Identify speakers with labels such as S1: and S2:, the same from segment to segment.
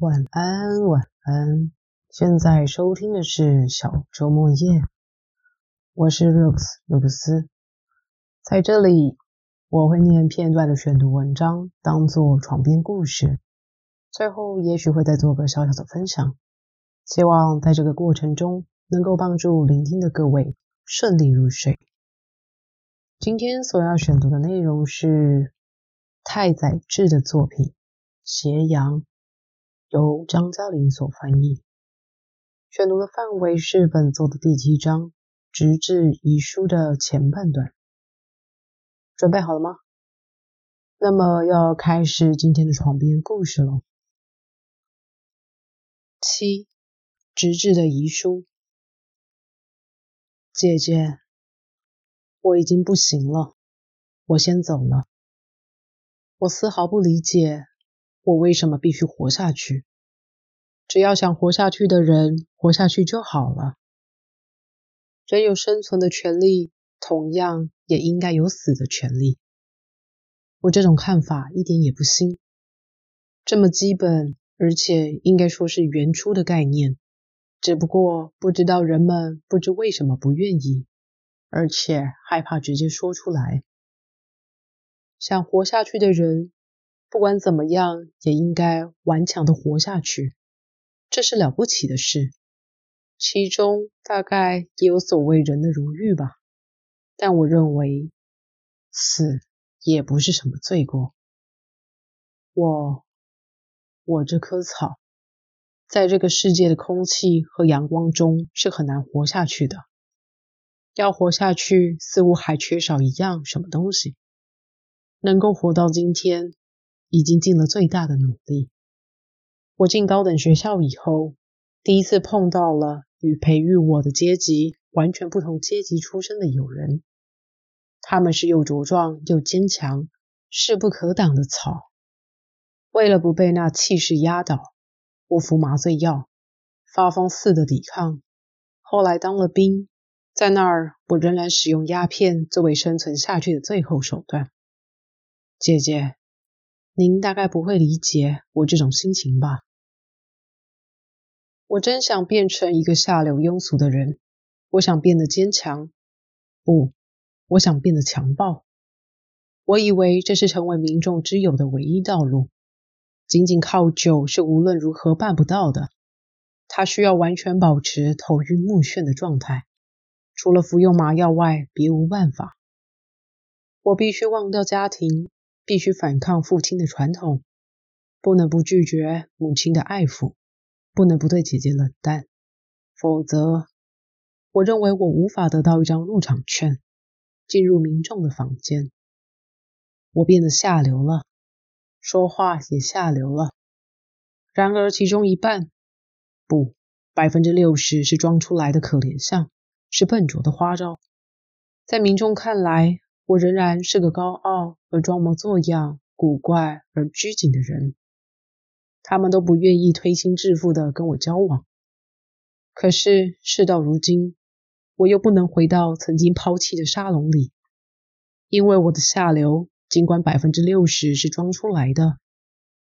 S1: 晚安，晚安。现在收听的是小周末夜，我是 Rose 卢克斯，在这里我会念片段的选读文章，当做床边故事，最后也许会再做个小小的分享，希望在这个过程中能够帮助聆听的各位顺利入睡。今天所要选读的内容是太宰治的作品《斜阳》。由张嘉玲所翻译。选读的范围是本作的第七章《直至遗书》的前半段。准备好了吗？那么要开始今天的床边故事喽。七，直至的遗书。姐姐，我已经不行了，我先走了。我丝毫不理解。我为什么必须活下去？只要想活下去的人活下去就好了。人有生存的权利，同样也应该有死的权利。我这种看法一点也不新。这么基本，而且应该说是原初的概念，只不过不知道人们不知为什么不愿意，而且害怕直接说出来。想活下去的人。不管怎么样，也应该顽强的活下去，这是了不起的事。其中大概也有所谓人的荣誉吧。但我认为，死也不是什么罪过。我，我这棵草，在这个世界的空气和阳光中是很难活下去的。要活下去，似乎还缺少一样什么东西。能够活到今天。已经尽了最大的努力。我进高等学校以后，第一次碰到了与培育我的阶级完全不同阶级出身的友人。他们是又茁壮又坚强、势不可挡的草。为了不被那气势压倒，我服麻醉药，发疯似的抵抗。后来当了兵，在那儿我仍然使用鸦片作为生存下去的最后手段。姐姐。您大概不会理解我这种心情吧？我真想变成一个下流庸俗的人，我想变得坚强，不，我想变得强暴。我以为这是成为民众之友的唯一道路，仅仅靠酒是无论如何办不到的。他需要完全保持头晕目眩的状态，除了服用麻药外，别无办法。我必须忘掉家庭。必须反抗父亲的传统，不能不拒绝母亲的爱抚，不能不对姐姐冷淡，否则，我认为我无法得到一张入场券，进入民众的房间。我变得下流了，说话也下流了。然而，其中一半，不，百分之六十是装出来的可怜相，是笨拙的花招，在民众看来。我仍然是个高傲而装模作样、古怪而拘谨的人，他们都不愿意推心置腹的跟我交往。可是事到如今，我又不能回到曾经抛弃的沙龙里，因为我的下流，尽管百分之六十是装出来的，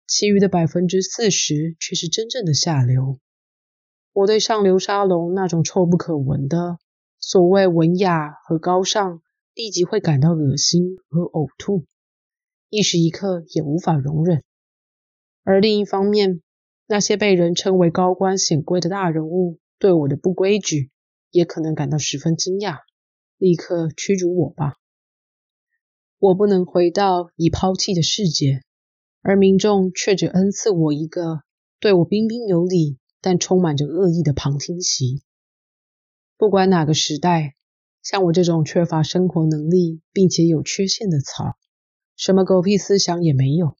S1: 其余的百分之四十却是真正的下流。我对上流沙龙那种臭不可闻的所谓文雅和高尚。立即会感到恶心和呕吐，一时一刻也无法容忍。而另一方面，那些被人称为高官显贵的大人物对我的不规矩，也可能感到十分惊讶，立刻驱逐我吧。我不能回到已抛弃的世界，而民众却只恩赐我一个对我彬彬有礼但充满着恶意的旁听席。不管哪个时代。像我这种缺乏生活能力并且有缺陷的草，什么狗屁思想也没有，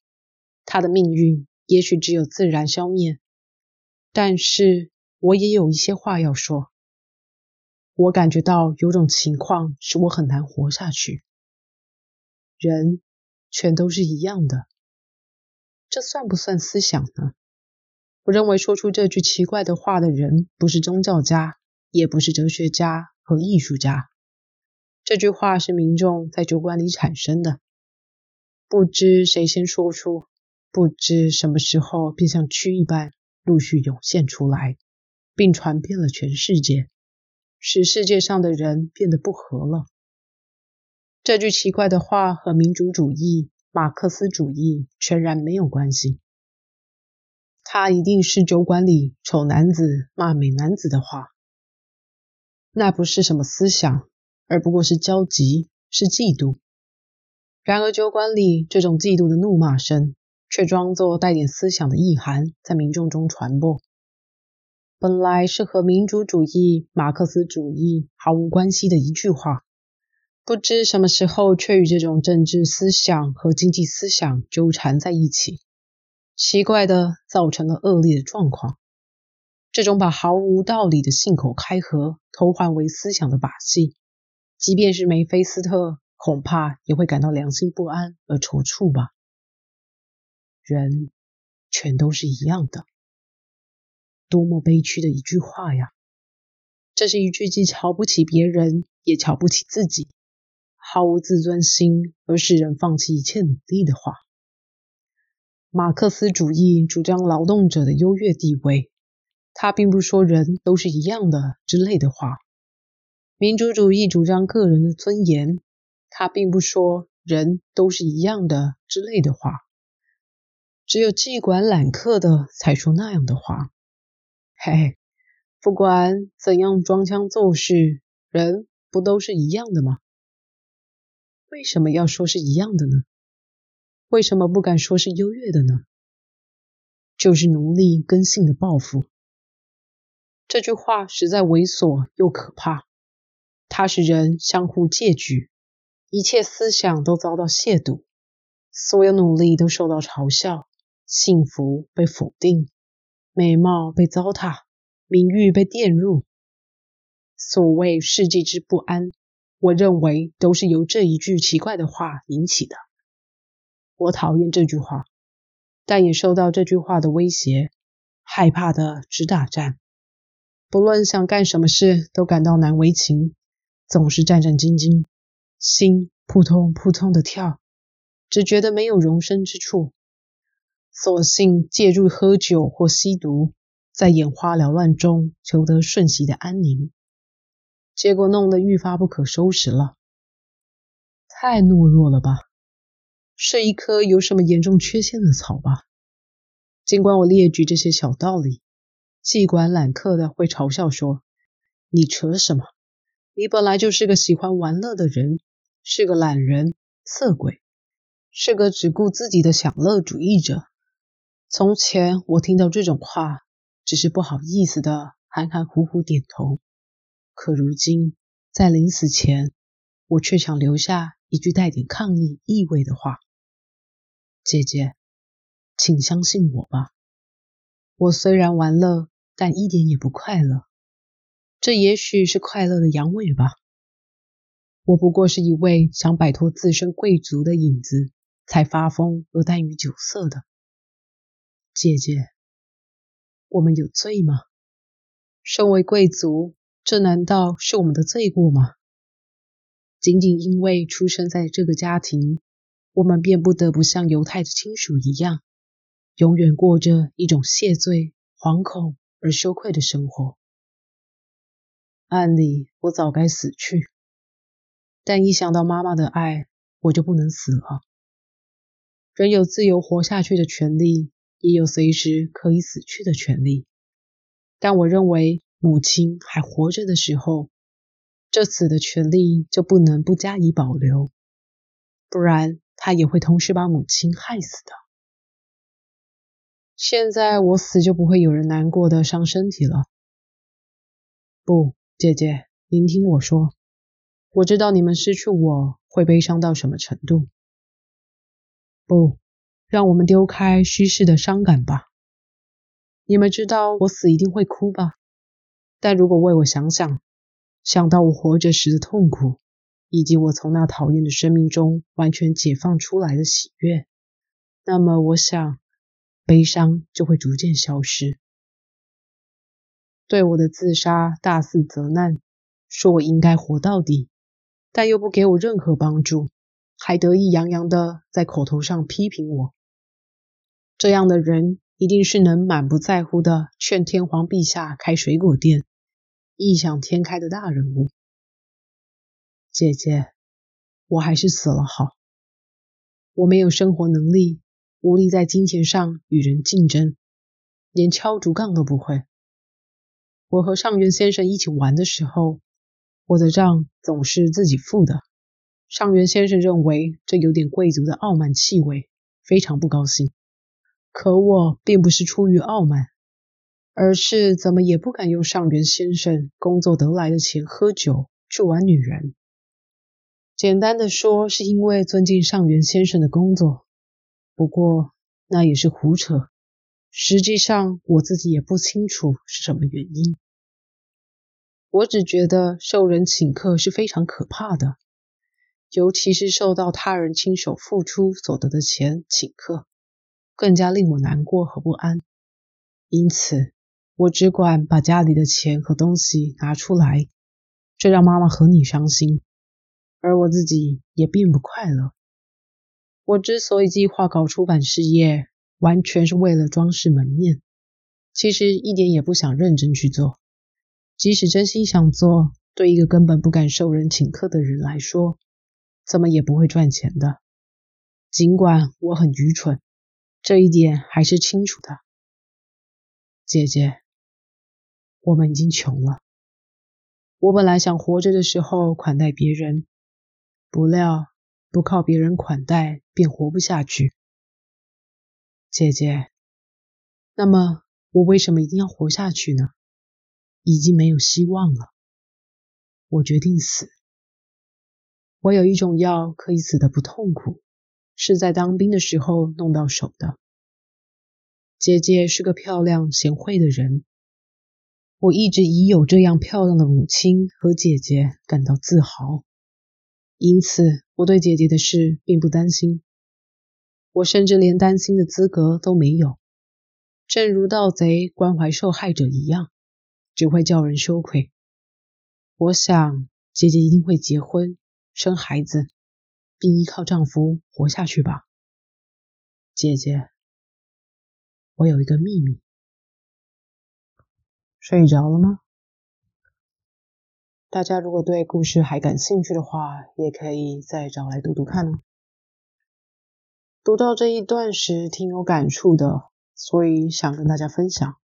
S1: 他的命运也许只有自然消灭。但是我也有一些话要说。我感觉到有种情况使我很难活下去。人全都是一样的，这算不算思想呢？我认为说出这句奇怪的话的人，不是宗教家，也不是哲学家和艺术家。这句话是民众在酒馆里产生的，不知谁先说出，不知什么时候便像蛆一般陆续涌现出来，并传遍了全世界，使世界上的人变得不和了。这句奇怪的话和民主主义、马克思主义全然没有关系。他一定是酒馆里丑男子骂美男子的话。那不是什么思想，而不过是焦急，是嫉妒。然而酒馆里这种嫉妒的怒骂声，却装作带点思想的意涵，在民众中传播。本来是和民主主义、马克思主义毫无关系的一句话。不知什么时候，却与这种政治思想和经济思想纠缠在一起，奇怪的造成了恶劣的状况。这种把毫无道理的信口开河偷换为思想的把戏，即便是梅菲斯特，恐怕也会感到良心不安而踌躇吧。人全都是一样的，多么悲屈的一句话呀！这是一句既瞧不起别人，也瞧不起自己。毫无自尊心而使人放弃一切努力的话，马克思主义主张劳动者的优越地位，他并不说人都是一样的之类的话；民主主义主张个人的尊严，他并不说人都是一样的之类的话。只有既管揽客的才说那样的话。嘿，不管怎样装腔作势，人不都是一样的吗？为什么要说是一样的呢？为什么不敢说是优越的呢？就是奴隶根性的报复。这句话实在猥琐又可怕，它使人相互借据，一切思想都遭到亵渎，所有努力都受到嘲笑，幸福被否定，美貌被糟蹋，名誉被玷辱。所谓世纪之不安。我认为都是由这一句奇怪的话引起的。我讨厌这句话，但也受到这句话的威胁，害怕的直打颤。不论想干什么事，都感到难为情，总是战战兢兢，心扑通扑通的跳，只觉得没有容身之处，索性借助喝酒或吸毒，在眼花缭乱中求得瞬息的安宁。结果弄得愈发不可收拾了，太懦弱了吧？是一棵有什么严重缺陷的草吧？尽管我列举这些小道理，尽管揽客的会嘲笑说：“你扯什么？你本来就是个喜欢玩乐的人，是个懒人、色鬼，是个只顾自己的享乐主义者。”从前我听到这种话，只是不好意思的含含糊糊点头。可如今，在临死前，我却想留下一句带点抗议意味的话：“姐姐，请相信我吧。我虽然玩乐，但一点也不快乐。这也许是快乐的阳痿吧。我不过是一位想摆脱自身贵族的影子，才发疯而耽于酒色的姐姐。我们有罪吗？身为贵族。”这难道是我们的罪过吗？仅仅因为出生在这个家庭，我们便不得不像犹太的亲属一样，永远过着一种谢罪、惶恐而羞愧的生活。按理我早该死去，但一想到妈妈的爱，我就不能死了。人有自由活下去的权利，也有随时可以死去的权利。但我认为。母亲还活着的时候，这死的权利就不能不加以保留，不然他也会同时把母亲害死的。现在我死就不会有人难过的伤身体了。不，姐姐，您听我说，我知道你们失去我会悲伤到什么程度。不，让我们丢开虚饰的伤感吧。你们知道我死一定会哭吧？但如果为我想想，想到我活着时的痛苦，以及我从那讨厌的生命中完全解放出来的喜悦，那么我想，悲伤就会逐渐消失。对我的自杀大肆责难，说我应该活到底，但又不给我任何帮助，还得意洋洋的在口头上批评我。这样的人一定是能满不在乎的劝天皇陛下开水果店，异想天开的大人物。姐姐，我还是死了好。我没有生活能力，无力在金钱上与人竞争，连敲竹杠都不会。我和上元先生一起玩的时候，我的账总是自己付的。上元先生认为这有点贵族的傲慢气味，非常不高兴。可我并不是出于傲慢，而是怎么也不敢用上元先生工作得来的钱喝酒去玩女人。简单的说，是因为尊敬上元先生的工作。不过那也是胡扯，实际上我自己也不清楚是什么原因。我只觉得受人请客是非常可怕的，尤其是受到他人亲手付出所得的钱请客，更加令我难过和不安。因此，我只管把家里的钱和东西拿出来，这让妈妈和你伤心，而我自己也并不快乐。我之所以计划搞出版事业，完全是为了装饰门面，其实一点也不想认真去做。即使真心想做，对一个根本不敢受人请客的人来说，怎么也不会赚钱的。尽管我很愚蠢，这一点还是清楚的。姐姐，我们已经穷了。我本来想活着的时候款待别人，不料不靠别人款待便活不下去。姐姐，那么我为什么一定要活下去呢？已经没有希望了，我决定死。我有一种药可以死的不痛苦，是在当兵的时候弄到手的。姐姐是个漂亮贤惠的人，我一直以有这样漂亮的母亲和姐姐感到自豪，因此我对姐姐的事并不担心。我甚至连担心的资格都没有，正如盗贼关怀受害者一样。只会叫人羞愧。我想姐姐一定会结婚、生孩子，并依靠丈夫活下去吧。姐姐，我有一个秘密。睡着了吗？大家如果对故事还感兴趣的话，也可以再找来读读看哦。读到这一段时，挺有感触的，所以想跟大家分享。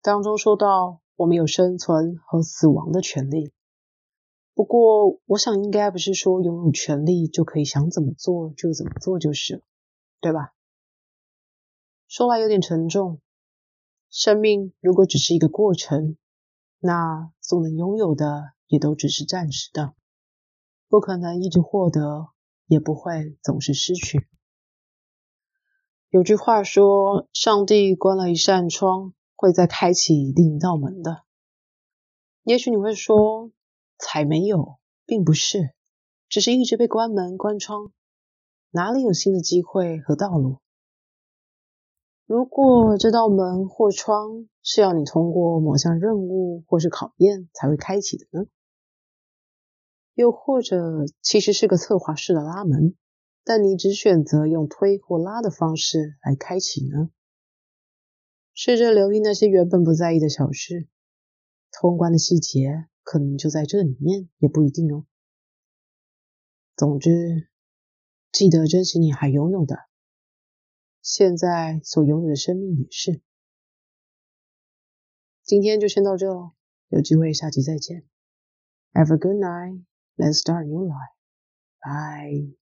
S1: 当中说到，我们有生存和死亡的权利。不过，我想应该不是说拥有权利就可以想怎么做就怎么做就是了，对吧？说来有点沉重。生命如果只是一个过程，那所能拥有的也都只是暂时的，不可能一直获得，也不会总是失去。有句话说，上帝关了一扇窗。会再开启另一道门的。也许你会说，才没有，并不是，只是一直被关门关窗，哪里有新的机会和道路？如果这道门或窗是要你通过某项任务或是考验才会开启的呢？又或者其实是个策划式的拉门，但你只选择用推或拉的方式来开启呢？试着留意那些原本不在意的小事，通关的细节可能就在这里面，也不一定哦。总之，记得珍惜你还拥有的，现在所拥有的生命也是。今天就先到这喽，有机会下集再见。Have a good night. Let's start new life. Bye.